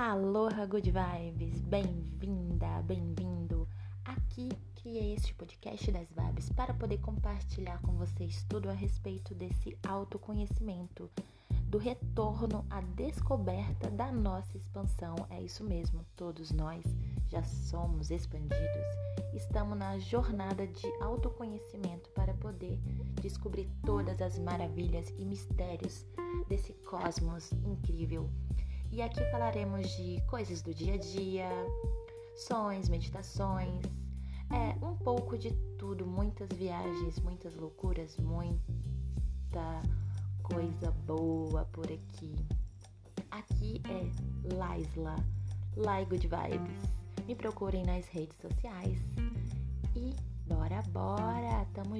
Aloha Good Vibes, bem-vinda, bem-vindo. Aqui criei este podcast das vibes para poder compartilhar com vocês tudo a respeito desse autoconhecimento, do retorno à descoberta da nossa expansão. É isso mesmo, todos nós já somos expandidos. Estamos na jornada de autoconhecimento para poder descobrir todas as maravilhas e mistérios desse cosmos incrível e aqui falaremos de coisas do dia a dia, sonhos, meditações, é um pouco de tudo, muitas viagens, muitas loucuras, muita coisa boa por aqui. Aqui é Laisla, Lai Good Vibes. Me procurem nas redes sociais e bora, bora, tamo!